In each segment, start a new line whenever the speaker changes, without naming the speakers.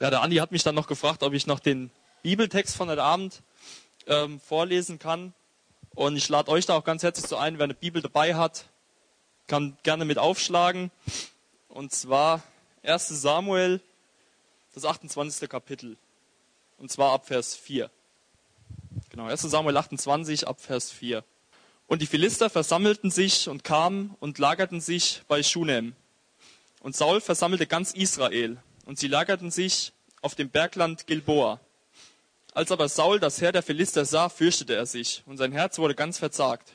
Ja, der Andi hat mich dann noch gefragt, ob ich noch den Bibeltext von heute Abend ähm, vorlesen kann. Und ich lade euch da auch ganz herzlich zu ein, wer eine Bibel dabei hat, kann gerne mit aufschlagen. Und zwar 1 Samuel, das 28. Kapitel. Und zwar ab Vers 4. Genau, 1 Samuel 28 ab Vers 4. Und die Philister versammelten sich und kamen und lagerten sich bei Shunem. Und Saul versammelte ganz Israel. Und sie lagerten sich auf dem Bergland Gilboa. Als aber Saul das Heer der Philister sah, fürchtete er sich, und sein Herz wurde ganz verzagt.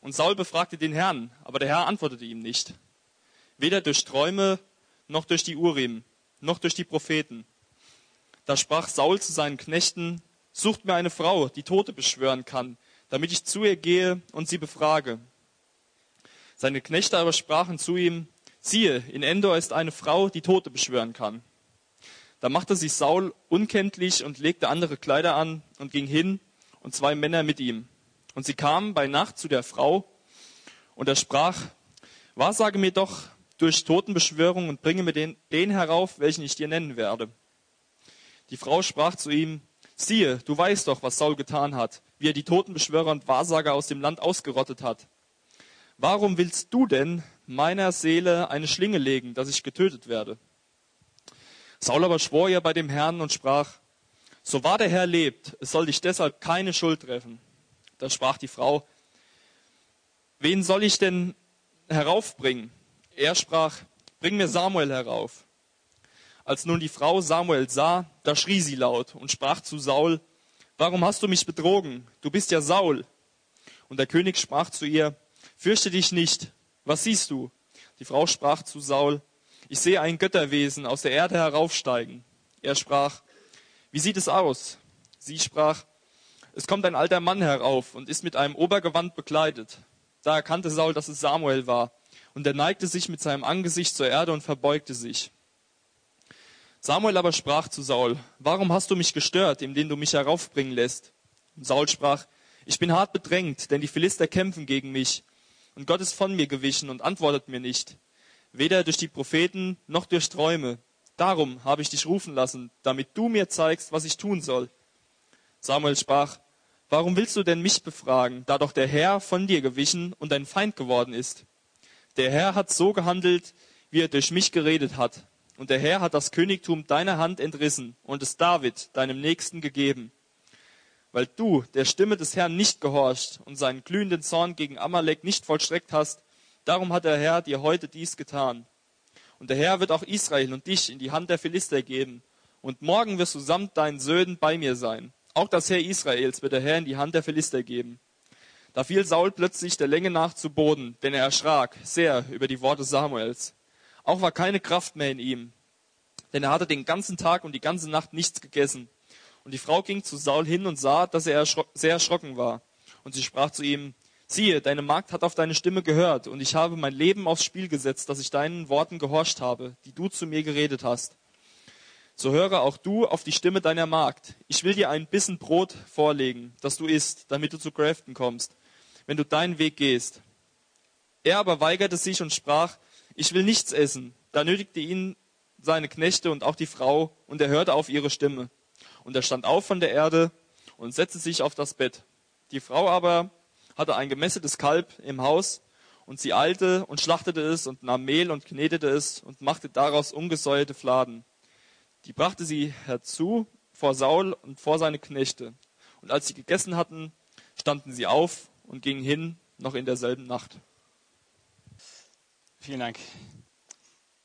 Und Saul befragte den Herrn, aber der Herr antwortete ihm nicht. Weder durch Träume, noch durch die Urim, noch durch die Propheten. Da sprach Saul zu seinen Knechten, sucht mir eine Frau, die Tote beschwören kann, damit ich zu ihr gehe und sie befrage. Seine Knechte aber sprachen zu ihm, siehe, in Endor ist eine Frau, die Tote beschwören kann. Da machte sich Saul unkenntlich und legte andere Kleider an und ging hin und zwei Männer mit ihm. Und sie kamen bei Nacht zu der Frau und er sprach, wahrsage mir doch durch Totenbeschwörung und bringe mir den, den herauf, welchen ich dir nennen werde. Die Frau sprach zu ihm, siehe, du weißt doch, was Saul getan hat, wie er die Totenbeschwörer und Wahrsager aus dem Land ausgerottet hat. Warum willst du denn meiner Seele eine Schlinge legen, dass ich getötet werde? Saul aber schwor ihr bei dem Herrn und sprach, so wahr der Herr lebt, es soll dich deshalb keine Schuld treffen. Da sprach die Frau, wen soll ich denn heraufbringen? Er sprach, bring mir Samuel herauf. Als nun die Frau Samuel sah, da schrie sie laut und sprach zu Saul, warum hast du mich betrogen? Du bist ja Saul. Und der König sprach zu ihr, fürchte dich nicht. Was siehst du? Die Frau sprach zu Saul, ich sehe ein Götterwesen aus der Erde heraufsteigen. Er sprach, wie sieht es aus? Sie sprach, es kommt ein alter Mann herauf und ist mit einem Obergewand bekleidet. Da erkannte Saul, dass es Samuel war, und er neigte sich mit seinem Angesicht zur Erde und verbeugte sich. Samuel aber sprach zu Saul, warum hast du mich gestört, indem du mich heraufbringen lässt? Und Saul sprach, ich bin hart bedrängt, denn die Philister kämpfen gegen mich, und Gott ist von mir gewichen und antwortet mir nicht weder durch die Propheten noch durch Träume. Darum habe ich dich rufen lassen, damit du mir zeigst, was ich tun soll. Samuel sprach, warum willst du denn mich befragen, da doch der Herr von dir gewichen und dein Feind geworden ist? Der Herr hat so gehandelt, wie er durch mich geredet hat. Und der Herr hat das Königtum deiner Hand entrissen und es David, deinem Nächsten, gegeben. Weil du der Stimme des Herrn nicht gehorcht und seinen glühenden Zorn gegen Amalek nicht vollstreckt hast, Darum hat der Herr dir heute dies getan. Und der Herr wird auch Israel und dich in die Hand der Philister geben. Und morgen wirst du samt deinen Söhnen bei mir sein. Auch das Heer Israels wird der Herr in die Hand der Philister geben. Da fiel Saul plötzlich der Länge nach zu Boden, denn er erschrak sehr über die Worte Samuels. Auch war keine Kraft mehr in ihm, denn er hatte den ganzen Tag und die ganze Nacht nichts gegessen. Und die Frau ging zu Saul hin und sah, dass er sehr erschrocken war. Und sie sprach zu ihm, Siehe, deine Magd hat auf deine Stimme gehört, und ich habe mein Leben aufs Spiel gesetzt, dass ich deinen Worten gehorcht habe, die du zu mir geredet hast. So höre auch du auf die Stimme deiner Magd. Ich will dir ein Bissen Brot vorlegen, das du isst, damit du zu Grafton kommst, wenn du deinen Weg gehst. Er aber weigerte sich und sprach, ich will nichts essen. Da nötigte ihn seine Knechte und auch die Frau, und er hörte auf ihre Stimme. Und er stand auf von der Erde und setzte sich auf das Bett. Die Frau aber hatte ein gemästetes Kalb im Haus und sie eilte und schlachtete es und nahm Mehl und knetete es und machte daraus ungesäuerte Fladen. Die brachte sie herzu vor Saul und vor seine Knechte. Und als sie gegessen hatten, standen sie auf und gingen hin, noch in derselben Nacht.
Vielen Dank,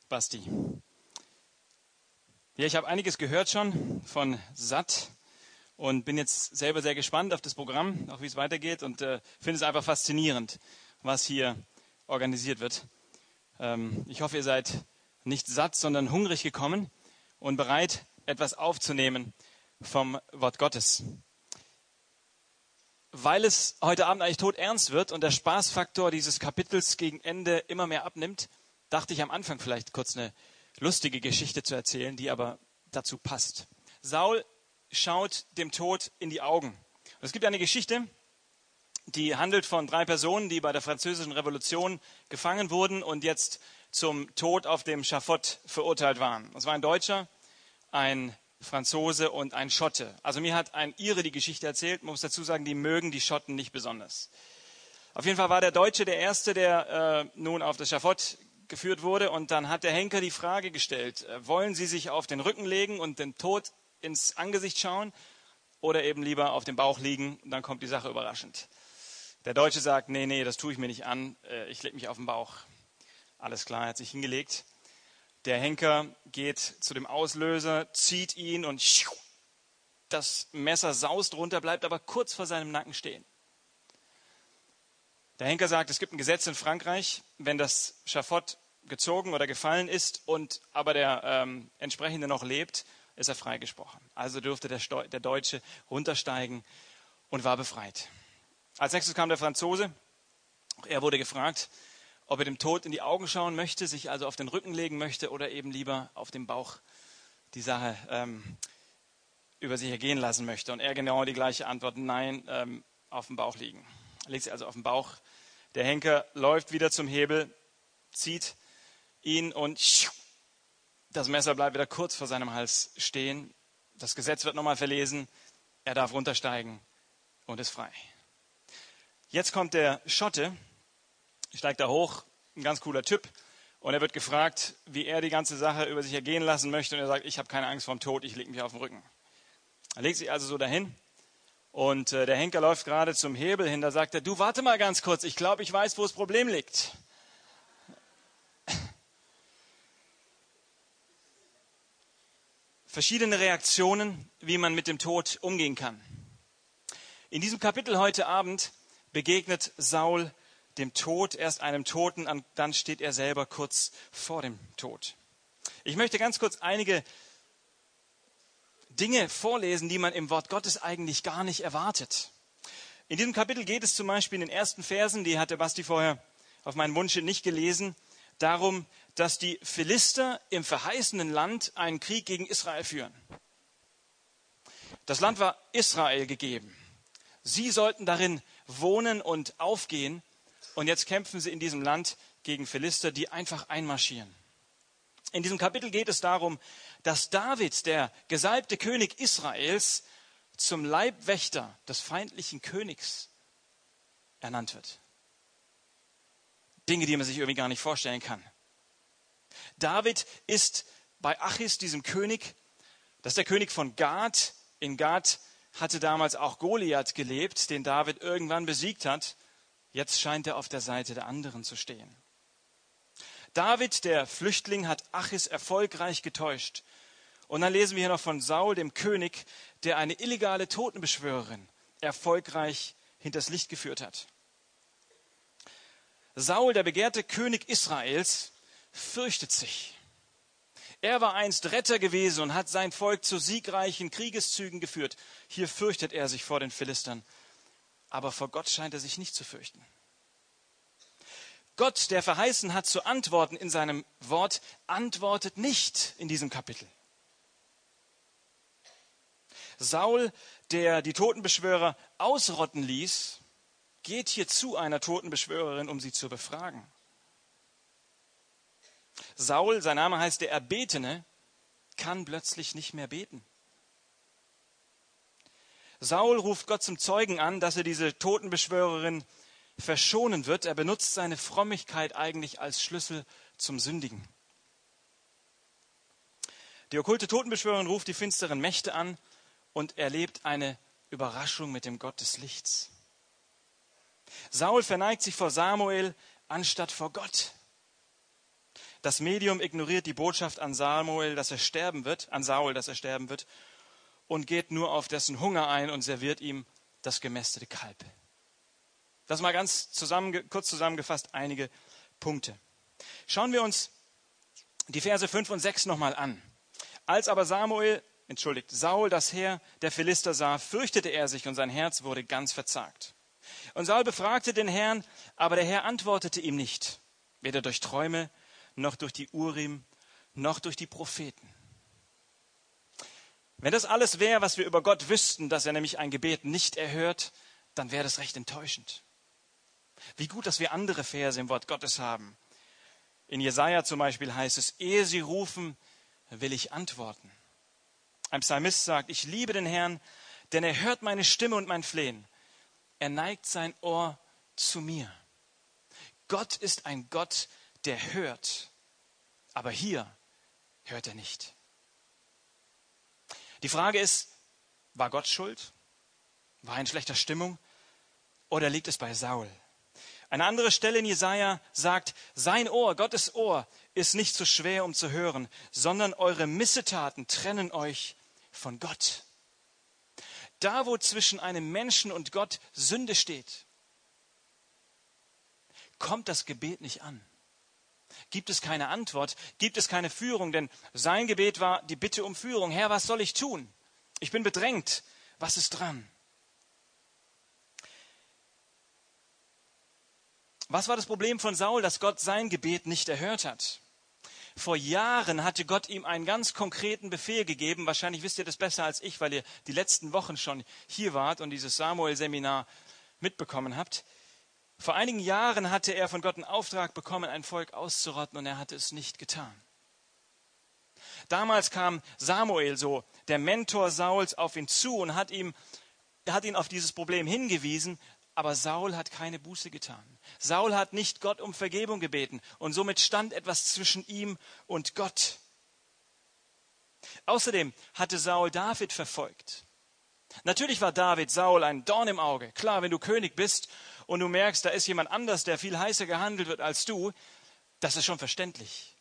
Basti. Ja, ich habe einiges gehört schon von Satt und bin jetzt selber sehr gespannt auf das Programm, auch wie es weitergeht und äh, finde es einfach faszinierend, was hier organisiert wird. Ähm, ich hoffe, ihr seid nicht satt, sondern hungrig gekommen und bereit, etwas aufzunehmen vom Wort Gottes. Weil es heute Abend eigentlich tot ernst wird und der Spaßfaktor dieses Kapitels gegen Ende immer mehr abnimmt, dachte ich am Anfang vielleicht kurz eine lustige Geschichte zu erzählen, die aber dazu passt. Saul schaut dem Tod in die Augen. Und es gibt eine Geschichte, die handelt von drei Personen, die bei der französischen Revolution gefangen wurden und jetzt zum Tod auf dem Schafott verurteilt waren. Das war ein Deutscher, ein Franzose und ein Schotte. Also mir hat ein Ire die Geschichte erzählt. Muss dazu sagen, die mögen die Schotten nicht besonders. Auf jeden Fall war der Deutsche der Erste, der äh, nun auf das Schafott geführt wurde. Und dann hat der Henker die Frage gestellt, äh, wollen Sie sich auf den Rücken legen und den Tod ins Angesicht schauen oder eben lieber auf dem Bauch liegen? Und dann kommt die Sache überraschend. Der Deutsche sagt, nee, nee, das tue ich mir nicht an. Äh, ich lege mich auf den Bauch. Alles klar, er hat sich hingelegt. Der Henker geht zu dem Auslöser, zieht ihn und das Messer saust runter, bleibt aber kurz vor seinem Nacken stehen. Der Henker sagt, es gibt ein Gesetz in Frankreich, wenn das Schafott gezogen oder gefallen ist und aber der ähm, entsprechende noch lebt, ist er freigesprochen. Also durfte der, der Deutsche runtersteigen und war befreit. Als nächstes kam der Franzose. Er wurde gefragt, ob er dem Tod in die Augen schauen möchte, sich also auf den Rücken legen möchte oder eben lieber auf dem Bauch die Sache ähm, über sich ergehen lassen möchte. Und er genau die gleiche Antwort, nein, ähm, auf dem Bauch liegen. Er legt sich also auf den Bauch. Der Henker läuft wieder zum Hebel, zieht ihn und das Messer bleibt wieder kurz vor seinem Hals stehen. Das Gesetz wird nochmal verlesen. Er darf runtersteigen und ist frei. Jetzt kommt der Schotte, steigt da hoch, ein ganz cooler Typ. Und er wird gefragt, wie er die ganze Sache über sich ergehen lassen möchte. Und er sagt, ich habe keine Angst vor dem Tod, ich lege mich auf den Rücken. Er legt sich also so dahin. Und äh, der Henker läuft gerade zum Hebel hin. Da sagt er, du warte mal ganz kurz, ich glaube, ich weiß, wo das Problem liegt. Verschiedene Reaktionen, wie man mit dem Tod umgehen kann. In diesem Kapitel heute Abend begegnet Saul dem Tod, erst einem Toten, dann steht er selber kurz vor dem Tod. Ich möchte ganz kurz einige Dinge vorlesen, die man im Wort Gottes eigentlich gar nicht erwartet. In diesem Kapitel geht es zum Beispiel in den ersten Versen, die hatte Basti vorher auf meinen Wunsch nicht gelesen, darum, dass die Philister im verheißenen Land einen Krieg gegen Israel führen. Das Land war Israel gegeben. Sie sollten darin wohnen und aufgehen. Und jetzt kämpfen sie in diesem Land gegen Philister, die einfach einmarschieren. In diesem Kapitel geht es darum, dass David, der gesalbte König Israels, zum Leibwächter des feindlichen Königs ernannt wird. Dinge, die man sich irgendwie gar nicht vorstellen kann. David ist bei Achis, diesem König, das ist der König von Gad. In Gad hatte damals auch Goliath gelebt, den David irgendwann besiegt hat. Jetzt scheint er auf der Seite der anderen zu stehen. David, der Flüchtling, hat Achis erfolgreich getäuscht. Und dann lesen wir hier noch von Saul, dem König, der eine illegale Totenbeschwörerin erfolgreich hinters Licht geführt hat. Saul, der begehrte König Israels, fürchtet sich. Er war einst Retter gewesen und hat sein Volk zu siegreichen Kriegeszügen geführt. Hier fürchtet er sich vor den Philistern aber vor Gott scheint er sich nicht zu fürchten. Gott, der verheißen hat zu antworten in seinem Wort, antwortet nicht in diesem Kapitel. Saul, der die Totenbeschwörer ausrotten ließ, geht hier zu einer Totenbeschwörerin, um sie zu befragen. Saul, sein Name heißt der Erbetene, kann plötzlich nicht mehr beten. Saul ruft Gott zum Zeugen an, dass er diese Totenbeschwörerin verschonen wird. Er benutzt seine Frömmigkeit eigentlich als Schlüssel zum Sündigen. Die okkulte Totenbeschwörerin ruft die finsteren Mächte an und erlebt eine Überraschung mit dem Gott des Lichts. Saul verneigt sich vor Samuel anstatt vor Gott. Das Medium ignoriert die Botschaft an Samuel, dass er sterben wird, an Saul, dass er sterben wird, und geht nur auf dessen Hunger ein und serviert ihm das gemästete Kalb. Das mal ganz zusammen, kurz zusammengefasst einige Punkte. Schauen wir uns die Verse 5 und 6 nochmal an. Als aber Samuel, entschuldigt, Saul das Heer der Philister sah, fürchtete er sich und sein Herz wurde ganz verzagt. Und Saul befragte den Herrn, aber der Herr antwortete ihm nicht, weder durch Träume, noch durch die Urim, noch durch die Propheten. Wenn das alles wäre, was wir über Gott wüssten, dass er nämlich ein Gebet nicht erhört, dann wäre das recht enttäuschend. Wie gut, dass wir andere Verse im Wort Gottes haben. In Jesaja zum Beispiel heißt es, ehe sie rufen, will ich antworten. Ein Psalmist sagt, ich liebe den Herrn, denn er hört meine Stimme und mein Flehen. Er neigt sein Ohr zu mir. Gott ist ein Gott, der hört. Aber hier hört er nicht. Die Frage ist, war Gott schuld? War er in schlechter Stimmung? Oder liegt es bei Saul? Eine andere Stelle in Jesaja sagt, sein Ohr, Gottes Ohr, ist nicht so schwer, um zu hören, sondern eure Missetaten trennen euch von Gott. Da, wo zwischen einem Menschen und Gott Sünde steht, kommt das Gebet nicht an. Gibt es keine Antwort, gibt es keine Führung, denn sein Gebet war die Bitte um Führung. Herr, was soll ich tun? Ich bin bedrängt. Was ist dran? Was war das Problem von Saul, dass Gott sein Gebet nicht erhört hat? Vor Jahren hatte Gott ihm einen ganz konkreten Befehl gegeben. Wahrscheinlich wisst ihr das besser als ich, weil ihr die letzten Wochen schon hier wart und dieses Samuel-Seminar mitbekommen habt. Vor einigen Jahren hatte er von Gott einen Auftrag bekommen, ein Volk auszurotten, und er hatte es nicht getan. Damals kam Samuel, so der Mentor Sauls, auf ihn zu und hat, ihm, hat ihn auf dieses Problem hingewiesen, aber Saul hat keine Buße getan. Saul hat nicht Gott um Vergebung gebeten und somit stand etwas zwischen ihm und Gott. Außerdem hatte Saul David verfolgt. Natürlich war David Saul ein Dorn im Auge. Klar, wenn du König bist und du merkst, da ist jemand anders, der viel heißer gehandelt wird als du, das ist schon verständlich.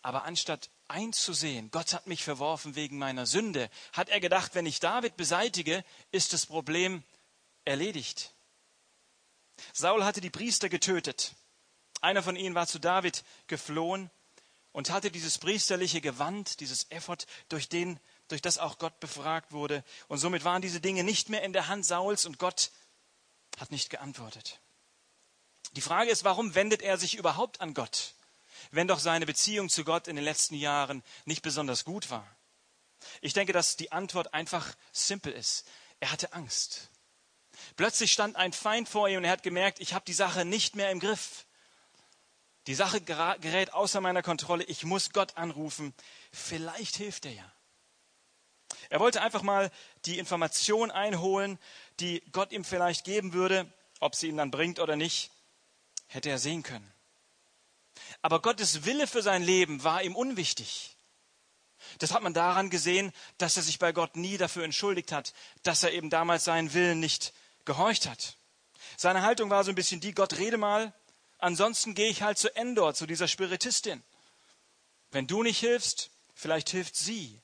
Aber anstatt einzusehen, Gott hat mich verworfen wegen meiner Sünde, hat er gedacht, wenn ich David beseitige, ist das Problem erledigt. Saul hatte die Priester getötet. Einer von ihnen war zu David geflohen und hatte dieses priesterliche Gewand, dieses Ephod, durch, den, durch das auch Gott befragt wurde. Und somit waren diese Dinge nicht mehr in der Hand Sauls und Gott hat nicht geantwortet. Die Frage ist, warum wendet er sich überhaupt an Gott, wenn doch seine Beziehung zu Gott in den letzten Jahren nicht besonders gut war? Ich denke, dass die Antwort einfach simpel ist. Er hatte Angst. Plötzlich stand ein Feind vor ihm und er hat gemerkt, ich habe die Sache nicht mehr im Griff. Die Sache gerät außer meiner Kontrolle. Ich muss Gott anrufen. Vielleicht hilft er ja. Er wollte einfach mal die Information einholen, die Gott ihm vielleicht geben würde. Ob sie ihn dann bringt oder nicht, hätte er sehen können. Aber Gottes Wille für sein Leben war ihm unwichtig. Das hat man daran gesehen, dass er sich bei Gott nie dafür entschuldigt hat, dass er eben damals seinen Willen nicht gehorcht hat. Seine Haltung war so ein bisschen die, Gott rede mal, ansonsten gehe ich halt zu Endor, zu dieser Spiritistin. Wenn du nicht hilfst, vielleicht hilft sie.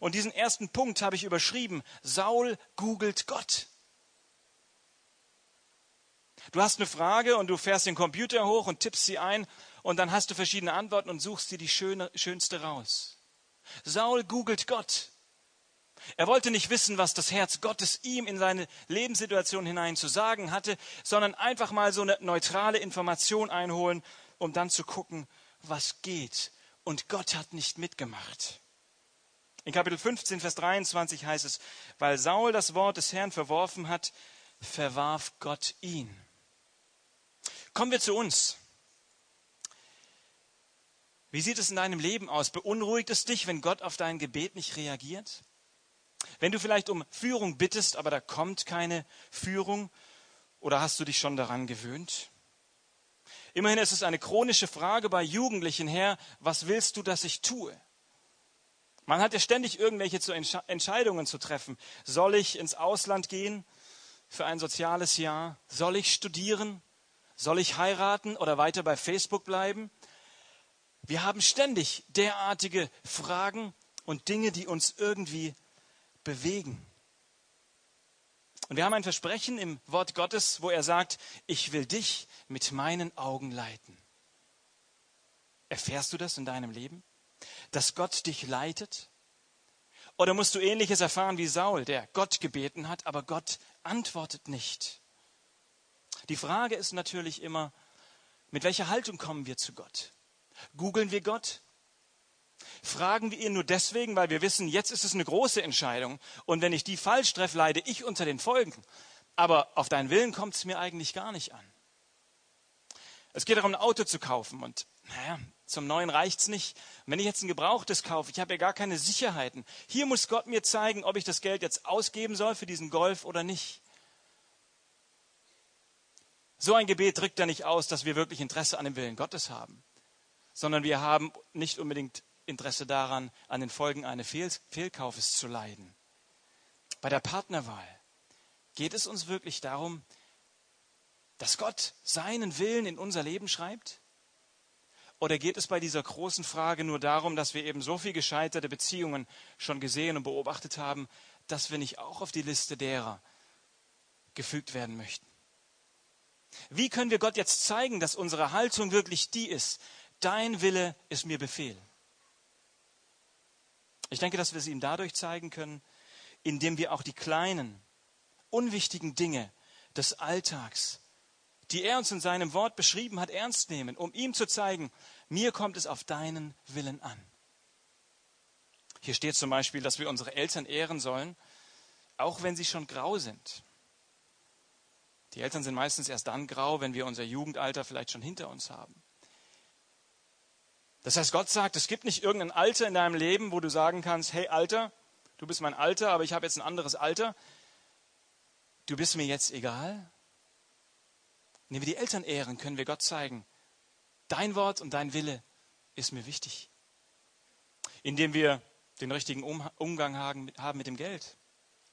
Und diesen ersten Punkt habe ich überschrieben, Saul googelt Gott. Du hast eine Frage und du fährst den Computer hoch und tippst sie ein und dann hast du verschiedene Antworten und suchst dir die schöne, schönste raus. Saul googelt Gott. Er wollte nicht wissen, was das Herz Gottes ihm in seine Lebenssituation hinein zu sagen hatte, sondern einfach mal so eine neutrale Information einholen, um dann zu gucken, was geht. Und Gott hat nicht mitgemacht. In Kapitel 15, Vers 23 heißt es, weil Saul das Wort des Herrn verworfen hat, verwarf Gott ihn. Kommen wir zu uns. Wie sieht es in deinem Leben aus? Beunruhigt es dich, wenn Gott auf dein Gebet nicht reagiert? Wenn du vielleicht um Führung bittest, aber da kommt keine Führung, oder hast du dich schon daran gewöhnt? Immerhin ist es eine chronische Frage bei Jugendlichen her, was willst du, dass ich tue? Man hat ja ständig irgendwelche Entscheidungen zu treffen. Soll ich ins Ausland gehen für ein soziales Jahr? Soll ich studieren? Soll ich heiraten oder weiter bei Facebook bleiben? Wir haben ständig derartige Fragen und Dinge, die uns irgendwie bewegen. Und wir haben ein Versprechen im Wort Gottes, wo er sagt, ich will dich mit meinen Augen leiten. Erfährst du das in deinem Leben? Dass Gott dich leitet? Oder musst du ähnliches erfahren wie Saul, der Gott gebeten hat, aber Gott antwortet nicht? Die Frage ist natürlich immer, mit welcher Haltung kommen wir zu Gott? Googeln wir Gott? Fragen wir ihn nur deswegen, weil wir wissen, jetzt ist es eine große Entscheidung und wenn ich die falsch treffe, leide ich unter den Folgen. Aber auf deinen Willen kommt es mir eigentlich gar nicht an. Es geht darum, ein Auto zu kaufen und naja, zum Neuen reicht's nicht. Wenn ich jetzt ein Gebrauchtes kaufe, ich habe ja gar keine Sicherheiten. Hier muss Gott mir zeigen, ob ich das Geld jetzt ausgeben soll für diesen Golf oder nicht. So ein Gebet drückt ja nicht aus, dass wir wirklich Interesse an dem Willen Gottes haben, sondern wir haben nicht unbedingt Interesse daran, an den Folgen eines Fehl Fehlkaufes zu leiden. Bei der Partnerwahl geht es uns wirklich darum, dass Gott seinen Willen in unser Leben schreibt? Oder geht es bei dieser großen Frage nur darum, dass wir eben so viel gescheiterte Beziehungen schon gesehen und beobachtet haben, dass wir nicht auch auf die Liste derer gefügt werden möchten? Wie können wir Gott jetzt zeigen, dass unsere Haltung wirklich die ist? Dein Wille ist mir Befehl. Ich denke, dass wir es ihm dadurch zeigen können, indem wir auch die kleinen, unwichtigen Dinge des Alltags die er uns in seinem Wort beschrieben hat, ernst nehmen, um ihm zu zeigen, mir kommt es auf deinen Willen an. Hier steht zum Beispiel, dass wir unsere Eltern ehren sollen, auch wenn sie schon grau sind. Die Eltern sind meistens erst dann grau, wenn wir unser Jugendalter vielleicht schon hinter uns haben. Das heißt, Gott sagt, es gibt nicht irgendein Alter in deinem Leben, wo du sagen kannst, hey Alter, du bist mein Alter, aber ich habe jetzt ein anderes Alter. Du bist mir jetzt egal. Indem wir die Eltern ehren, können wir Gott zeigen, dein Wort und dein Wille ist mir wichtig. Indem wir den richtigen Umgang haben mit dem Geld.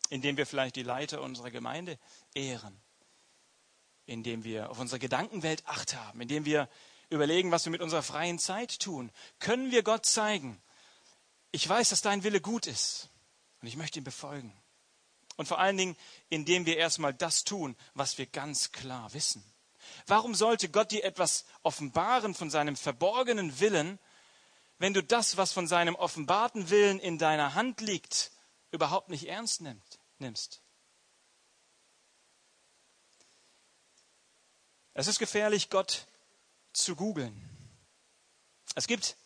Indem wir vielleicht die Leiter unserer Gemeinde ehren. Indem wir auf unsere Gedankenwelt acht haben. Indem wir überlegen, was wir mit unserer freien Zeit tun. Können wir Gott zeigen, ich weiß, dass dein Wille gut ist und ich möchte ihn befolgen. Und vor allen Dingen, indem wir erstmal das tun, was wir ganz klar wissen. Warum sollte Gott dir etwas offenbaren von seinem verborgenen Willen, wenn du das, was von seinem offenbarten Willen in deiner Hand liegt, überhaupt nicht ernst nimmst? Es ist gefährlich, Gott zu googeln. Es gibt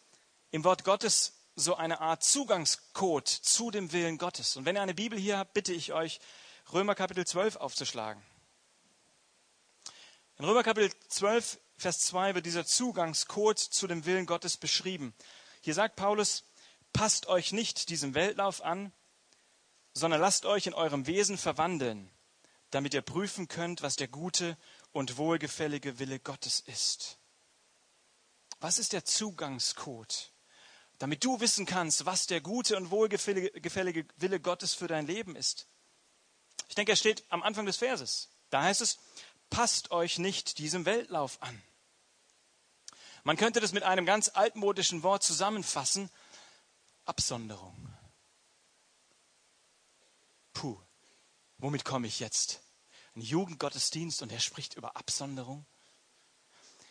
im Wort Gottes so eine Art Zugangscode zu dem Willen Gottes. Und wenn ihr eine Bibel hier habt, bitte ich euch, Römer Kapitel 12 aufzuschlagen. In Römer Kapitel 12, Vers 2 wird dieser Zugangscode zu dem Willen Gottes beschrieben. Hier sagt Paulus, passt euch nicht diesem Weltlauf an, sondern lasst euch in eurem Wesen verwandeln, damit ihr prüfen könnt, was der gute und wohlgefällige Wille Gottes ist. Was ist der Zugangscode? Damit du wissen kannst, was der gute und wohlgefällige Wille Gottes für dein Leben ist. Ich denke, er steht am Anfang des Verses. Da heißt es, passt euch nicht diesem Weltlauf an. Man könnte das mit einem ganz altmodischen Wort zusammenfassen. Absonderung. Puh, womit komme ich jetzt? Ein Jugendgottesdienst und er spricht über Absonderung.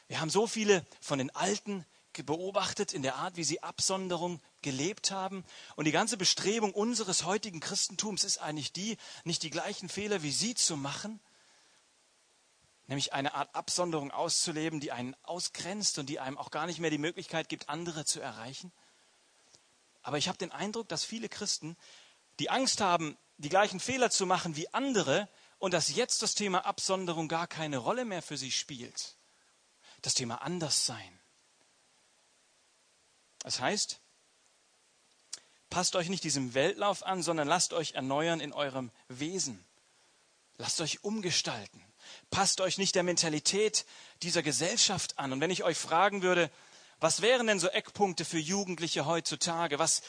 Wir haben so viele von den Alten beobachtet in der Art, wie sie Absonderung gelebt haben. Und die ganze Bestrebung unseres heutigen Christentums ist eigentlich die, nicht die gleichen Fehler wie sie zu machen, nämlich eine Art Absonderung auszuleben, die einen ausgrenzt und die einem auch gar nicht mehr die Möglichkeit gibt, andere zu erreichen. Aber ich habe den Eindruck, dass viele Christen, die Angst haben, die gleichen Fehler zu machen wie andere und dass jetzt das Thema Absonderung gar keine Rolle mehr für sie spielt. Das Thema Anderssein. Das heißt, passt euch nicht diesem Weltlauf an, sondern lasst euch erneuern in eurem Wesen. Lasst euch umgestalten. Passt euch nicht der Mentalität dieser Gesellschaft an. Und wenn ich euch fragen würde, was wären denn so Eckpunkte für Jugendliche heutzutage? Was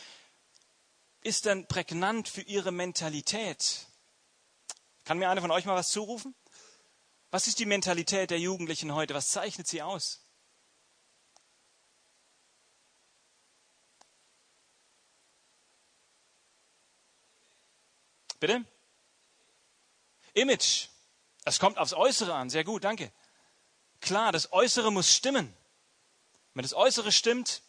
ist denn prägnant für ihre Mentalität? Kann mir einer von euch mal was zurufen? Was ist die Mentalität der Jugendlichen heute? Was zeichnet sie aus? Bitte? Image. Es kommt aufs Äußere an. Sehr gut, danke. Klar, das Äußere muss stimmen. Wenn das Äußere stimmt,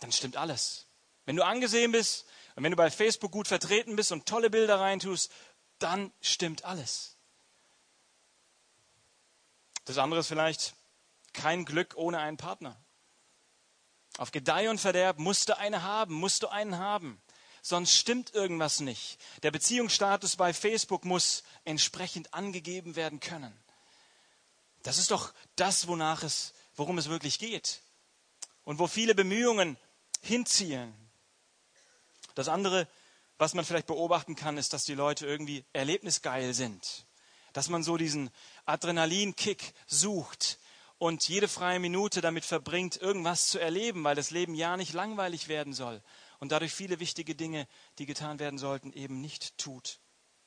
dann stimmt alles. Wenn du angesehen bist und wenn du bei Facebook gut vertreten bist und tolle Bilder reintust, dann stimmt alles. Das andere ist vielleicht kein Glück ohne einen Partner. Auf Gedeih und Verderb musst du eine haben, musst du einen haben sonst stimmt irgendwas nicht. Der Beziehungsstatus bei Facebook muss entsprechend angegeben werden können. Das ist doch das, wonach es, worum es wirklich geht. und wo viele Bemühungen hinzielen. Das andere, was man vielleicht beobachten kann, ist, dass die Leute irgendwie erlebnisgeil sind. Dass man so diesen Adrenalinkick sucht und jede freie Minute damit verbringt, irgendwas zu erleben, weil das Leben ja nicht langweilig werden soll und dadurch viele wichtige Dinge, die getan werden sollten, eben nicht tut.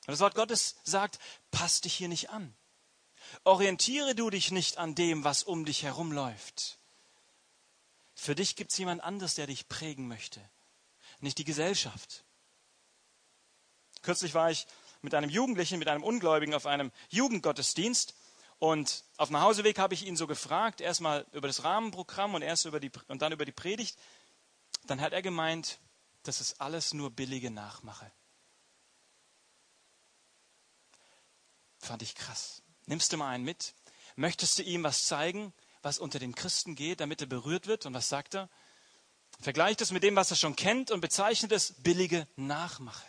Und das Wort Gottes sagt, passt dich hier nicht an. Orientiere du dich nicht an dem, was um dich herumläuft. Für dich gibt es jemand anderes, der dich prägen möchte, nicht die Gesellschaft. Kürzlich war ich mit einem Jugendlichen, mit einem Ungläubigen auf einem Jugendgottesdienst und auf dem Hauseweg habe ich ihn so gefragt, erstmal über das Rahmenprogramm und erst über die und dann über die Predigt. Dann hat er gemeint, das ist alles nur billige Nachmache. Fand ich krass. Nimmst du mal einen mit? Möchtest du ihm was zeigen, was unter den Christen geht, damit er berührt wird? Und was sagt er? Vergleicht es mit dem, was er schon kennt und bezeichnet es billige Nachmache.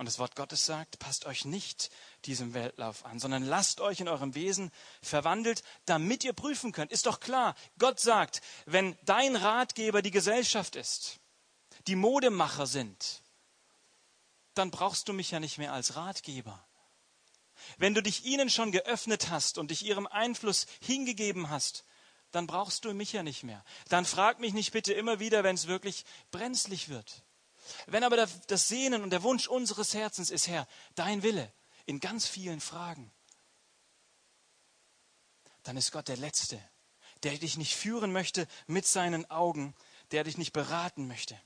Und das Wort Gottes sagt, passt euch nicht diesem Weltlauf an, sondern lasst euch in eurem Wesen verwandelt, damit ihr prüfen könnt. Ist doch klar, Gott sagt, wenn dein Ratgeber die Gesellschaft ist, die Modemacher sind, dann brauchst du mich ja nicht mehr als Ratgeber. Wenn du dich ihnen schon geöffnet hast und dich ihrem Einfluss hingegeben hast, dann brauchst du mich ja nicht mehr. Dann frag mich nicht bitte immer wieder, wenn es wirklich brenzlig wird. Wenn aber das Sehnen und der Wunsch unseres Herzens ist, Herr, dein Wille in ganz vielen Fragen, dann ist Gott der Letzte, der dich nicht führen möchte mit seinen Augen, der dich nicht beraten möchte.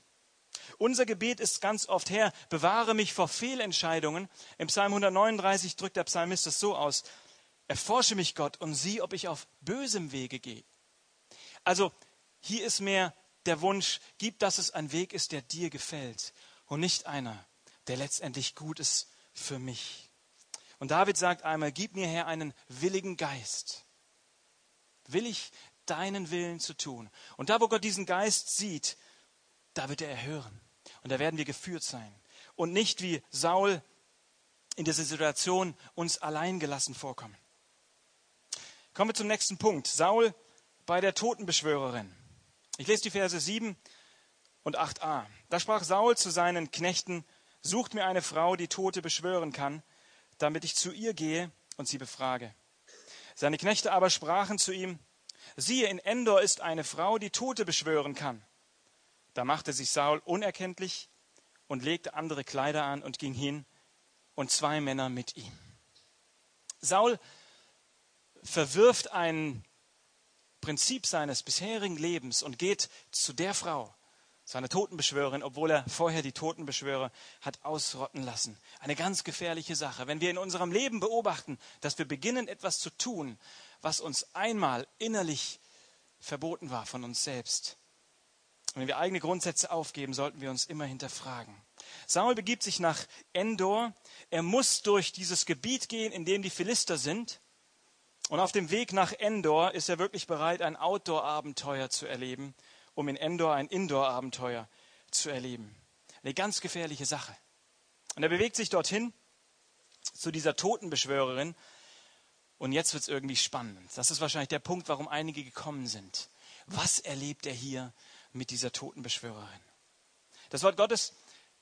Unser Gebet ist ganz oft, Herr, bewahre mich vor Fehlentscheidungen. Im Psalm 139 drückt der Psalmist es so aus, erforsche mich Gott und sieh, ob ich auf bösem Wege gehe. Also hier ist mehr der Wunsch, gib, dass es ein Weg ist, der dir gefällt und nicht einer, der letztendlich gut ist für mich. Und David sagt einmal, gib mir Herr einen willigen Geist. Willig deinen Willen zu tun. Und da, wo Gott diesen Geist sieht, da wird er erhören. Und da werden wir geführt sein. Und nicht wie Saul in dieser Situation uns alleingelassen vorkommen. Kommen wir zum nächsten Punkt. Saul bei der Totenbeschwörerin. Ich lese die Verse 7 und 8a. Da sprach Saul zu seinen Knechten, sucht mir eine Frau, die Tote beschwören kann, damit ich zu ihr gehe und sie befrage. Seine Knechte aber sprachen zu ihm, siehe, in Endor ist eine Frau, die Tote beschwören kann. Da machte sich Saul unerkenntlich und legte andere Kleider an und ging hin und zwei Männer mit ihm. Saul verwirft ein Prinzip seines bisherigen Lebens und geht zu der Frau, seiner Totenbeschwörerin, obwohl er vorher die Totenbeschwörer hat ausrotten lassen. Eine ganz gefährliche Sache. Wenn wir in unserem Leben beobachten, dass wir beginnen, etwas zu tun, was uns einmal innerlich verboten war von uns selbst, wenn wir eigene Grundsätze aufgeben, sollten wir uns immer hinterfragen. Samuel begibt sich nach Endor. Er muss durch dieses Gebiet gehen, in dem die Philister sind. Und auf dem Weg nach Endor ist er wirklich bereit, ein Outdoor-Abenteuer zu erleben, um in Endor ein Indoor-Abenteuer zu erleben. Eine ganz gefährliche Sache. Und er bewegt sich dorthin zu dieser Totenbeschwörerin. Und jetzt wird es irgendwie spannend. Das ist wahrscheinlich der Punkt, warum einige gekommen sind. Was erlebt er hier mit dieser Totenbeschwörerin. Das Wort Gottes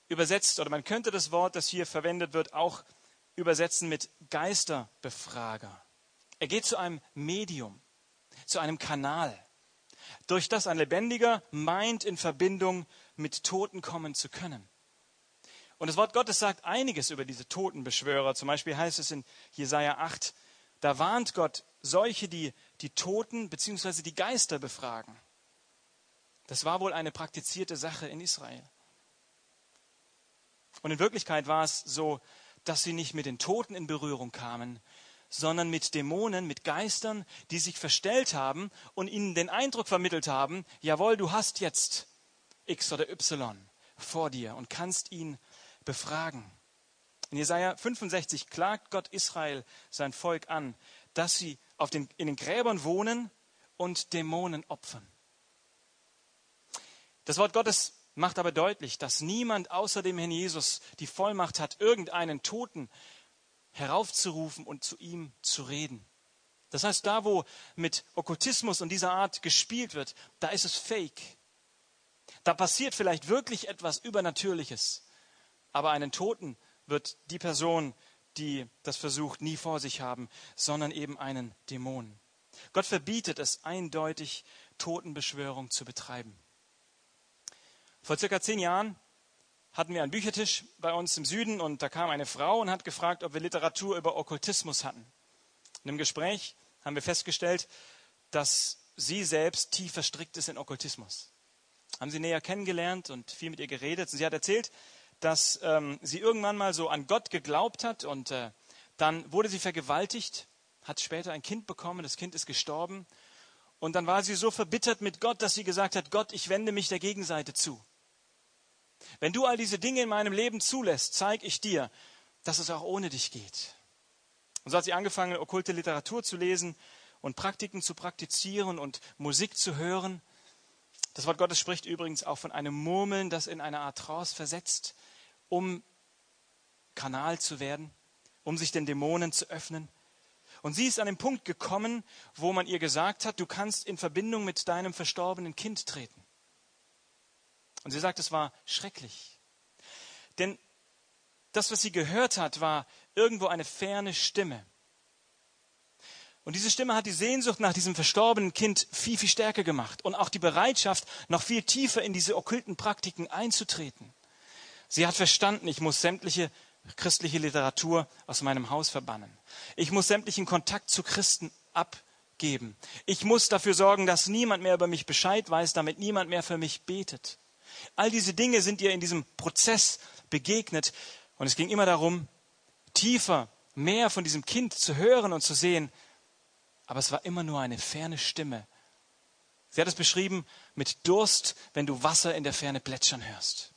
übersetzt, oder man könnte das Wort, das hier verwendet wird, auch übersetzen mit Geisterbefrager. Er geht zu einem Medium, zu einem Kanal, durch das ein Lebendiger meint, in Verbindung mit Toten kommen zu können. Und das Wort Gottes sagt einiges über diese Totenbeschwörer. Zum Beispiel heißt es in Jesaja 8, da warnt Gott solche, die die Toten bzw. die Geister befragen. Das war wohl eine praktizierte Sache in Israel. Und in Wirklichkeit war es so, dass sie nicht mit den Toten in Berührung kamen, sondern mit Dämonen, mit Geistern, die sich verstellt haben und ihnen den Eindruck vermittelt haben, jawohl, du hast jetzt X oder Y vor dir und kannst ihn befragen. In Jesaja 65 klagt Gott Israel, sein Volk an, dass sie auf den, in den Gräbern wohnen und Dämonen opfern. Das Wort Gottes macht aber deutlich, dass niemand außer dem Herrn Jesus die Vollmacht hat, irgendeinen Toten heraufzurufen und zu ihm zu reden. Das heißt, da wo mit Okkultismus und dieser Art gespielt wird, da ist es fake. Da passiert vielleicht wirklich etwas Übernatürliches. Aber einen Toten wird die Person, die das versucht, nie vor sich haben, sondern eben einen Dämon. Gott verbietet es eindeutig, Totenbeschwörung zu betreiben. Vor circa zehn Jahren hatten wir einen Büchertisch bei uns im Süden und da kam eine Frau und hat gefragt, ob wir Literatur über Okkultismus hatten. In einem Gespräch haben wir festgestellt, dass sie selbst tief verstrickt ist in Okkultismus. Haben sie näher kennengelernt und viel mit ihr geredet. Und sie hat erzählt, dass ähm, sie irgendwann mal so an Gott geglaubt hat und äh, dann wurde sie vergewaltigt, hat später ein Kind bekommen, das Kind ist gestorben und dann war sie so verbittert mit Gott, dass sie gesagt hat, Gott, ich wende mich der Gegenseite zu. Wenn du all diese Dinge in meinem Leben zulässt, zeige ich dir, dass es auch ohne dich geht. Und so hat sie angefangen, okkulte Literatur zu lesen und Praktiken zu praktizieren und Musik zu hören. Das Wort Gottes spricht übrigens auch von einem Murmeln, das in eine Art Trance versetzt, um Kanal zu werden, um sich den Dämonen zu öffnen. Und sie ist an den Punkt gekommen, wo man ihr gesagt hat, du kannst in Verbindung mit deinem verstorbenen Kind treten. Und sie sagt, es war schrecklich. Denn das, was sie gehört hat, war irgendwo eine ferne Stimme. Und diese Stimme hat die Sehnsucht nach diesem verstorbenen Kind viel, viel stärker gemacht und auch die Bereitschaft, noch viel tiefer in diese okkulten Praktiken einzutreten. Sie hat verstanden, ich muss sämtliche christliche Literatur aus meinem Haus verbannen. Ich muss sämtlichen Kontakt zu Christen abgeben. Ich muss dafür sorgen, dass niemand mehr über mich Bescheid weiß, damit niemand mehr für mich betet. All diese Dinge sind ihr in diesem Prozess begegnet. Und es ging immer darum, tiefer, mehr von diesem Kind zu hören und zu sehen. Aber es war immer nur eine ferne Stimme. Sie hat es beschrieben mit Durst, wenn du Wasser in der Ferne plätschern hörst.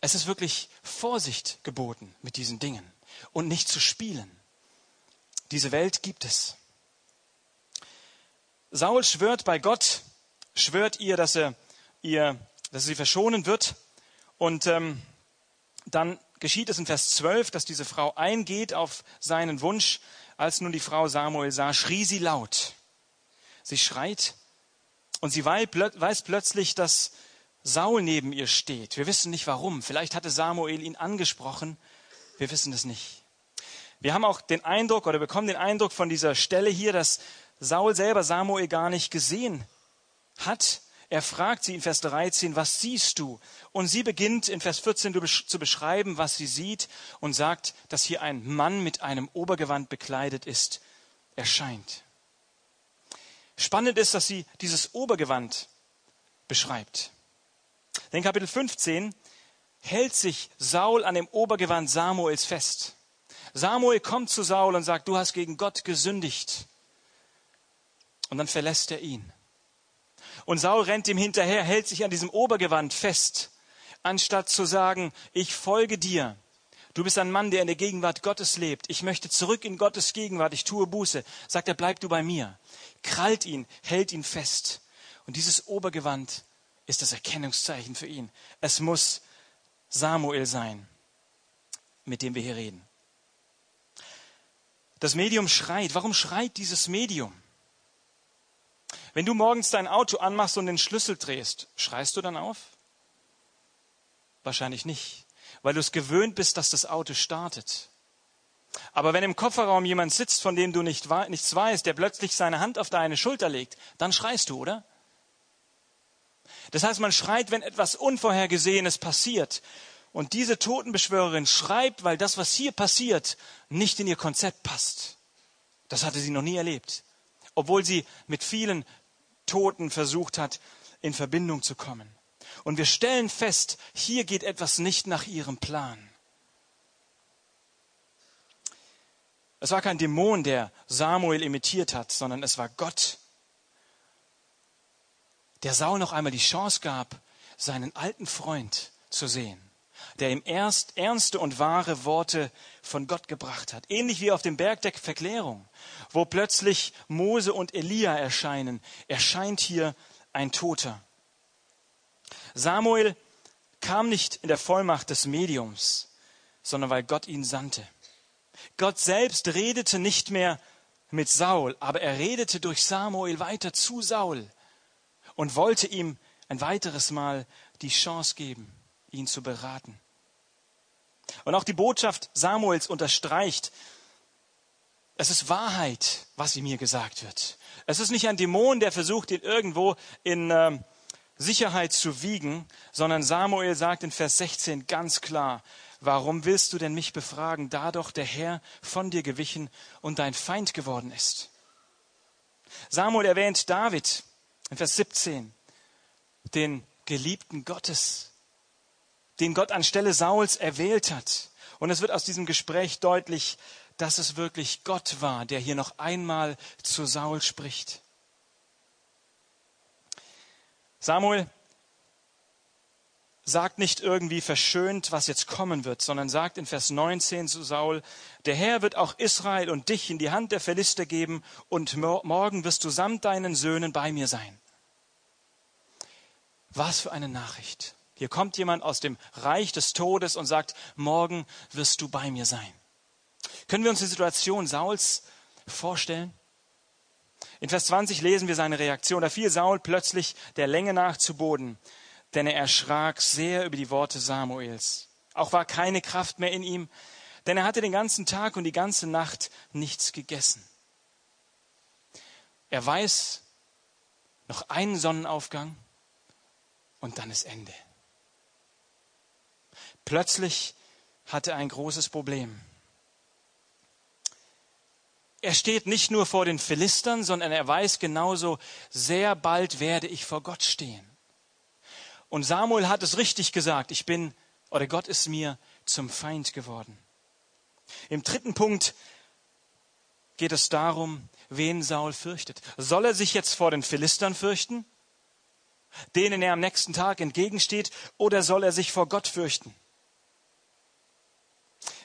Es ist wirklich Vorsicht geboten mit diesen Dingen und nicht zu spielen. Diese Welt gibt es. Saul schwört bei Gott, schwört ihr, dass er ihr, dass sie verschonen wird. Und ähm, dann geschieht es in Vers 12, dass diese Frau eingeht auf seinen Wunsch. Als nun die Frau Samuel sah, schrie sie laut. Sie schreit und sie weiß plötzlich, dass Saul neben ihr steht. Wir wissen nicht warum. Vielleicht hatte Samuel ihn angesprochen. Wir wissen es nicht. Wir haben auch den Eindruck oder bekommen den Eindruck von dieser Stelle hier, dass Saul selber Samuel gar nicht gesehen hat. Er fragt sie in Vers 13, was siehst du? Und sie beginnt in Vers 14 zu beschreiben, was sie sieht und sagt, dass hier ein Mann mit einem Obergewand bekleidet ist, erscheint. Spannend ist, dass sie dieses Obergewand beschreibt. Denn Kapitel 15 hält sich Saul an dem Obergewand Samuels fest. Samuel kommt zu Saul und sagt, du hast gegen Gott gesündigt. Und dann verlässt er ihn. Und Saul rennt ihm hinterher, hält sich an diesem Obergewand fest, anstatt zu sagen, ich folge dir. Du bist ein Mann, der in der Gegenwart Gottes lebt. Ich möchte zurück in Gottes Gegenwart. Ich tue Buße. Sagt er, bleib du bei mir. Krallt ihn, hält ihn fest. Und dieses Obergewand ist das Erkennungszeichen für ihn. Es muss Samuel sein, mit dem wir hier reden. Das Medium schreit. Warum schreit dieses Medium? Wenn du morgens dein Auto anmachst und den Schlüssel drehst, schreist du dann auf? Wahrscheinlich nicht, weil du es gewöhnt bist, dass das Auto startet. Aber wenn im Kofferraum jemand sitzt, von dem du nicht, nichts weißt, der plötzlich seine Hand auf deine Schulter legt, dann schreist du, oder? Das heißt, man schreit, wenn etwas Unvorhergesehenes passiert. Und diese Totenbeschwörerin schreibt, weil das, was hier passiert, nicht in ihr Konzept passt. Das hatte sie noch nie erlebt. Obwohl sie mit vielen Toten versucht hat, in Verbindung zu kommen. Und wir stellen fest, hier geht etwas nicht nach ihrem Plan. Es war kein Dämon, der Samuel imitiert hat, sondern es war Gott, der Saul noch einmal die Chance gab, seinen alten Freund zu sehen, der ihm erst ernste und wahre Worte von Gott gebracht hat. Ähnlich wie auf dem Berg der Verklärung, wo plötzlich Mose und Elia erscheinen, erscheint hier ein Toter. Samuel kam nicht in der Vollmacht des Mediums, sondern weil Gott ihn sandte. Gott selbst redete nicht mehr mit Saul, aber er redete durch Samuel weiter zu Saul und wollte ihm ein weiteres Mal die Chance geben, ihn zu beraten. Und auch die Botschaft Samuels unterstreicht, es ist Wahrheit, was ihm hier gesagt wird. Es ist nicht ein Dämon, der versucht, ihn irgendwo in äh, Sicherheit zu wiegen, sondern Samuel sagt in Vers 16 ganz klar, warum willst du denn mich befragen, da doch der Herr von dir gewichen und dein Feind geworden ist? Samuel erwähnt David in Vers 17, den Geliebten Gottes, den Gott anstelle Sauls erwählt hat. Und es wird aus diesem Gespräch deutlich, dass es wirklich Gott war, der hier noch einmal zu Saul spricht. Samuel sagt nicht irgendwie verschönt, was jetzt kommen wird, sondern sagt in Vers 19 zu Saul, der Herr wird auch Israel und dich in die Hand der Philister geben und morgen wirst du samt deinen Söhnen bei mir sein. Was für eine Nachricht. Hier kommt jemand aus dem Reich des Todes und sagt, morgen wirst du bei mir sein. Können wir uns die Situation Sauls vorstellen? In Vers 20 lesen wir seine Reaktion. Da fiel Saul plötzlich der Länge nach zu Boden, denn er erschrak sehr über die Worte Samuels. Auch war keine Kraft mehr in ihm, denn er hatte den ganzen Tag und die ganze Nacht nichts gegessen. Er weiß, noch einen Sonnenaufgang und dann ist Ende. Plötzlich hatte er ein großes Problem. Er steht nicht nur vor den Philistern, sondern er weiß genauso, sehr bald werde ich vor Gott stehen. Und Samuel hat es richtig gesagt, ich bin, oder Gott ist mir zum Feind geworden. Im dritten Punkt geht es darum, wen Saul fürchtet. Soll er sich jetzt vor den Philistern fürchten, denen er am nächsten Tag entgegensteht, oder soll er sich vor Gott fürchten?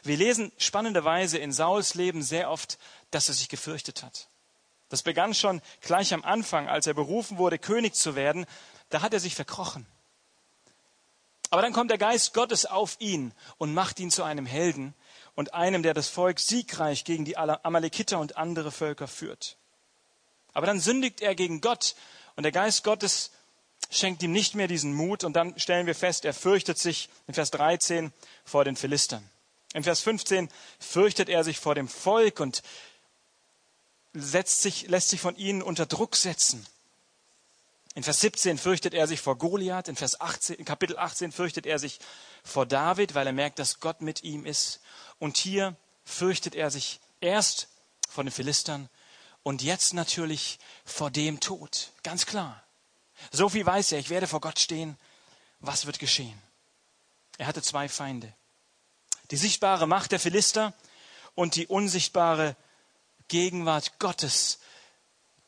Wir lesen spannenderweise in Sauls Leben sehr oft, dass er sich gefürchtet hat. Das begann schon gleich am Anfang, als er berufen wurde, König zu werden. Da hat er sich verkrochen. Aber dann kommt der Geist Gottes auf ihn und macht ihn zu einem Helden und einem, der das Volk siegreich gegen die Amalekiter und andere Völker führt. Aber dann sündigt er gegen Gott und der Geist Gottes schenkt ihm nicht mehr diesen Mut und dann stellen wir fest, er fürchtet sich in Vers 13 vor den Philistern. In Vers 15 fürchtet er sich vor dem Volk und setzt sich, lässt sich von ihnen unter Druck setzen. In Vers 17 fürchtet er sich vor Goliath, in Vers 18, in Kapitel 18 fürchtet er sich vor David, weil er merkt, dass Gott mit ihm ist. Und hier fürchtet er sich erst vor den Philistern und jetzt natürlich vor dem Tod. Ganz klar. So viel weiß er, ich werde vor Gott stehen. Was wird geschehen? Er hatte zwei Feinde die sichtbare Macht der Philister und die unsichtbare Gegenwart Gottes,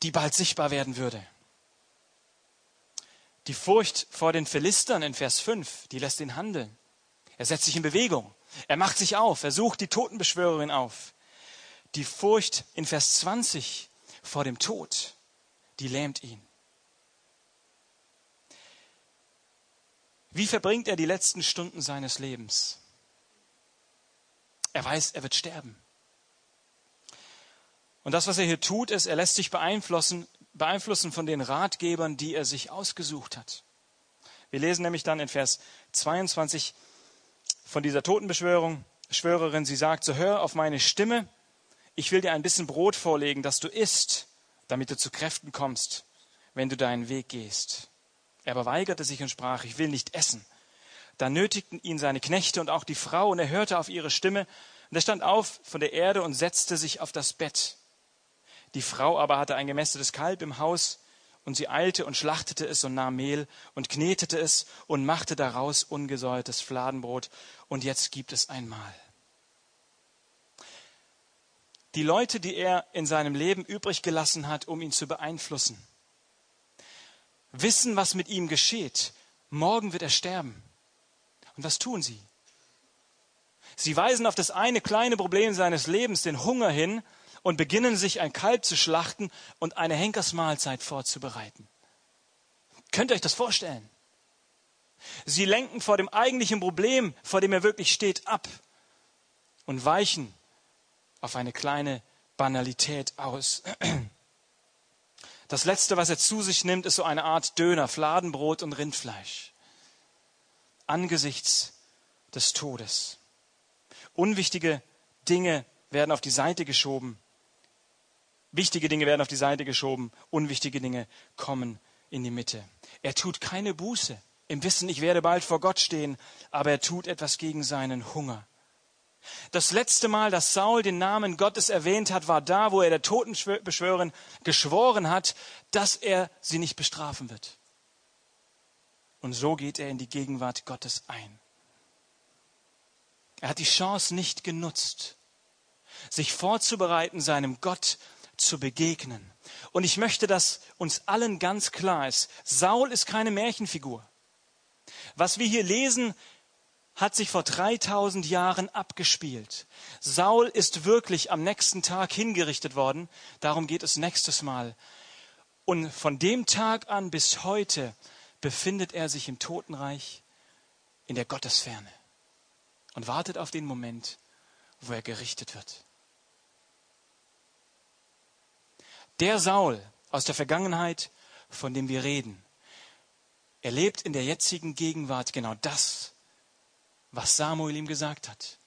die bald sichtbar werden würde. Die Furcht vor den Philistern in Vers 5, die lässt ihn handeln. Er setzt sich in Bewegung. Er macht sich auf. Er sucht die Totenbeschwörerin auf. Die Furcht in Vers 20 vor dem Tod, die lähmt ihn. Wie verbringt er die letzten Stunden seines Lebens? Er weiß, er wird sterben. Und das, was er hier tut, ist, er lässt sich beeinflussen, beeinflussen von den Ratgebern, die er sich ausgesucht hat. Wir lesen nämlich dann in Vers 22 von dieser Totenbeschwörung, Schwörerin, sie sagt, so hör auf meine Stimme, ich will dir ein bisschen Brot vorlegen, das du isst, damit du zu Kräften kommst, wenn du deinen Weg gehst. Er aber weigerte sich und sprach, ich will nicht essen. Da nötigten ihn seine Knechte und auch die Frau, und er hörte auf ihre Stimme. Und er stand auf von der Erde und setzte sich auf das Bett. Die Frau aber hatte ein gemästetes Kalb im Haus, und sie eilte und schlachtete es und nahm Mehl und knetete es und machte daraus ungesäuertes Fladenbrot. Und jetzt gibt es ein Mahl. Die Leute, die er in seinem Leben übrig gelassen hat, um ihn zu beeinflussen, wissen, was mit ihm geschieht. Morgen wird er sterben. Und was tun sie? Sie weisen auf das eine kleine Problem seines Lebens, den Hunger hin, und beginnen sich ein Kalb zu schlachten und eine Henkersmahlzeit vorzubereiten. Könnt ihr euch das vorstellen? Sie lenken vor dem eigentlichen Problem, vor dem er wirklich steht, ab und weichen auf eine kleine Banalität aus. Das Letzte, was er zu sich nimmt, ist so eine Art Döner, Fladenbrot und Rindfleisch. Angesichts des Todes. Unwichtige Dinge werden auf die Seite geschoben. Wichtige Dinge werden auf die Seite geschoben. Unwichtige Dinge kommen in die Mitte. Er tut keine Buße im Wissen, ich werde bald vor Gott stehen, aber er tut etwas gegen seinen Hunger. Das letzte Mal, dass Saul den Namen Gottes erwähnt hat, war da, wo er der Totenbeschwörerin geschworen hat, dass er sie nicht bestrafen wird. Und so geht er in die Gegenwart Gottes ein. Er hat die Chance nicht genutzt, sich vorzubereiten, seinem Gott zu begegnen. Und ich möchte, dass uns allen ganz klar ist, Saul ist keine Märchenfigur. Was wir hier lesen, hat sich vor 3000 Jahren abgespielt. Saul ist wirklich am nächsten Tag hingerichtet worden. Darum geht es nächstes Mal. Und von dem Tag an bis heute befindet er sich im Totenreich in der Gottesferne und wartet auf den Moment, wo er gerichtet wird. Der Saul aus der Vergangenheit, von dem wir reden, erlebt in der jetzigen Gegenwart genau das, was Samuel ihm gesagt hat.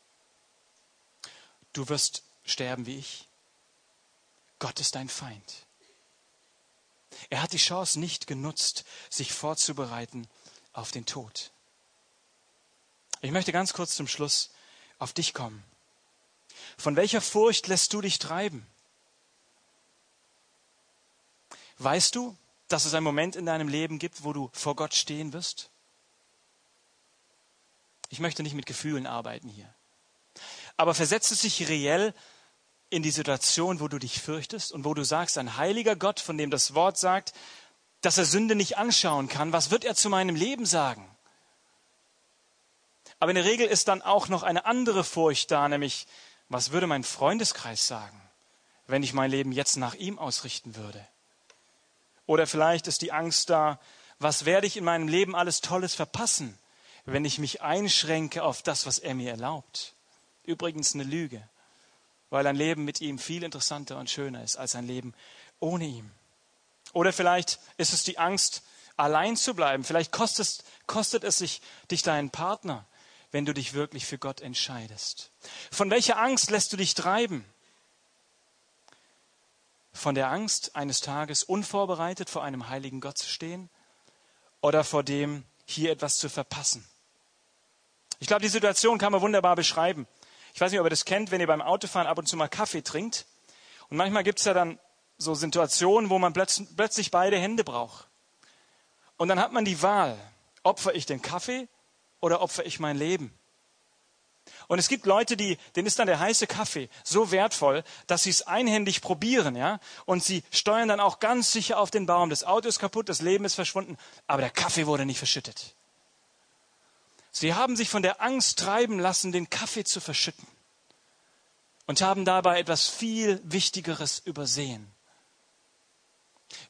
Du wirst sterben wie ich. Gott ist dein Feind. Er hat die Chance nicht genutzt, sich vorzubereiten auf den Tod. Ich möchte ganz kurz zum Schluss auf dich kommen. Von welcher Furcht lässt du dich treiben? Weißt du, dass es einen Moment in deinem Leben gibt, wo du vor Gott stehen wirst? Ich möchte nicht mit Gefühlen arbeiten hier. Aber versetze dich reell in die Situation, wo du dich fürchtest und wo du sagst, ein heiliger Gott, von dem das Wort sagt, dass er Sünde nicht anschauen kann, was wird er zu meinem Leben sagen? Aber in der Regel ist dann auch noch eine andere Furcht da, nämlich, was würde mein Freundeskreis sagen, wenn ich mein Leben jetzt nach ihm ausrichten würde? Oder vielleicht ist die Angst da, was werde ich in meinem Leben alles Tolles verpassen, wenn ich mich einschränke auf das, was er mir erlaubt. Übrigens eine Lüge, weil ein Leben mit ihm viel interessanter und schöner ist als ein Leben ohne ihm. Oder vielleicht ist es die Angst, allein zu bleiben. Vielleicht kostet, kostet es sich dich deinen Partner, wenn du dich wirklich für Gott entscheidest. Von welcher Angst lässt du dich treiben? Von der Angst, eines Tages unvorbereitet vor einem heiligen Gott zu stehen? Oder vor dem, hier etwas zu verpassen? Ich glaube, die Situation kann man wunderbar beschreiben. Ich weiß nicht, ob ihr das kennt, wenn ihr beim Autofahren ab und zu mal Kaffee trinkt. Und manchmal gibt es ja dann so Situationen, wo man plötzlich beide Hände braucht. Und dann hat man die Wahl, opfer ich den Kaffee oder opfer ich mein Leben? Und es gibt Leute, die, denen ist dann der heiße Kaffee so wertvoll, dass sie es einhändig probieren, ja. Und sie steuern dann auch ganz sicher auf den Baum. Das Auto ist kaputt, das Leben ist verschwunden, aber der Kaffee wurde nicht verschüttet. Sie haben sich von der Angst treiben lassen, den Kaffee zu verschütten und haben dabei etwas viel Wichtigeres übersehen.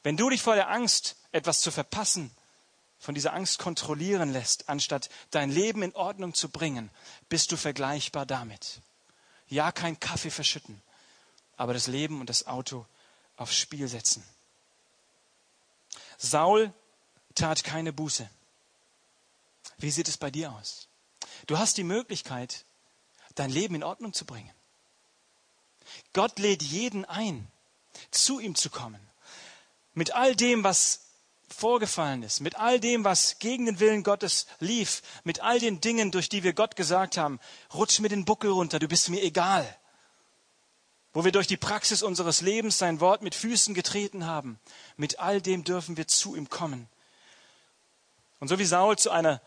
Wenn du dich vor der Angst, etwas zu verpassen, von dieser Angst kontrollieren lässt, anstatt dein Leben in Ordnung zu bringen, bist du vergleichbar damit. Ja, kein Kaffee verschütten, aber das Leben und das Auto aufs Spiel setzen. Saul tat keine Buße. Wie sieht es bei dir aus? Du hast die Möglichkeit, dein Leben in Ordnung zu bringen. Gott lädt jeden ein, zu ihm zu kommen. Mit all dem, was vorgefallen ist, mit all dem, was gegen den Willen Gottes lief, mit all den Dingen, durch die wir Gott gesagt haben, rutsch mir den Buckel runter, du bist mir egal. Wo wir durch die Praxis unseres Lebens sein Wort mit Füßen getreten haben, mit all dem dürfen wir zu ihm kommen. Und so wie Saul zu einer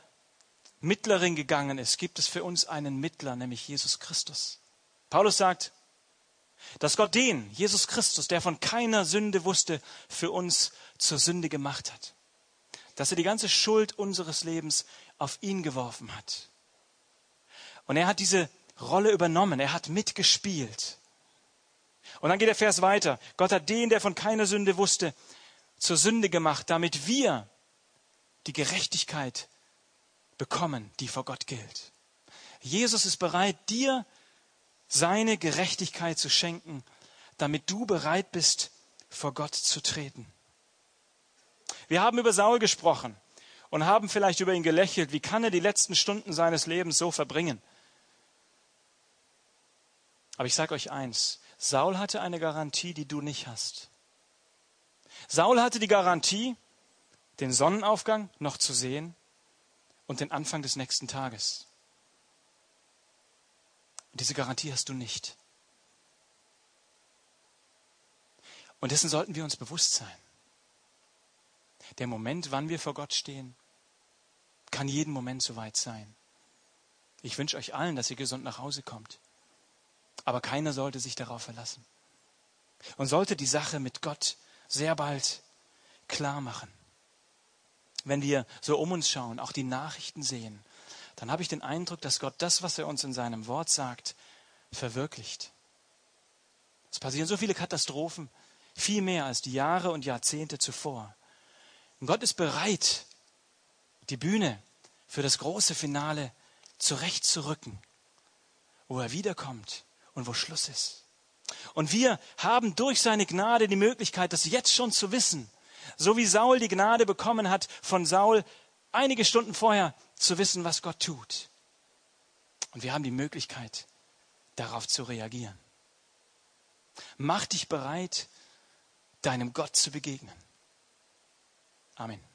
Mittlerin gegangen ist, gibt es für uns einen Mittler, nämlich Jesus Christus. Paulus sagt, dass Gott den, Jesus Christus, der von keiner Sünde wusste, für uns zur Sünde gemacht hat. Dass er die ganze Schuld unseres Lebens auf ihn geworfen hat. Und er hat diese Rolle übernommen, er hat mitgespielt. Und dann geht der Vers weiter. Gott hat den, der von keiner Sünde wusste, zur Sünde gemacht, damit wir die seine Gerechtigkeit zu schenken, damit du bereit bist, vor Gott zu treten. Wir haben über Saul gesprochen und haben vielleicht über ihn gelächelt. Wie kann er die letzten Stunden seines Lebens so verbringen? Aber ich sage euch eins, Saul hatte eine Garantie, die du nicht hast. Saul hatte die Garantie, den Sonnenaufgang noch zu sehen und den Anfang des nächsten Tages. Und diese Garantie hast du nicht. Und dessen sollten wir uns bewusst sein. Der Moment, wann wir vor Gott stehen, kann jeden Moment soweit sein. Ich wünsche euch allen, dass ihr gesund nach Hause kommt. Aber keiner sollte sich darauf verlassen. Und sollte die Sache mit Gott sehr bald klar machen. Wenn wir so um uns schauen, auch die Nachrichten sehen, dann habe ich den Eindruck, dass Gott das, was er uns in seinem Wort sagt, verwirklicht. Es passieren so viele Katastrophen, viel mehr als die Jahre und Jahrzehnte zuvor. Und Gott ist bereit, die Bühne für das große Finale zurechtzurücken, wo er wiederkommt und wo Schluss ist. Und wir haben durch seine Gnade die Möglichkeit, das jetzt schon zu wissen. So wie Saul die Gnade bekommen hat von Saul einige Stunden vorher zu wissen, was Gott tut. Und wir haben die Möglichkeit, darauf zu reagieren. Mach dich bereit, deinem Gott zu begegnen. Amen.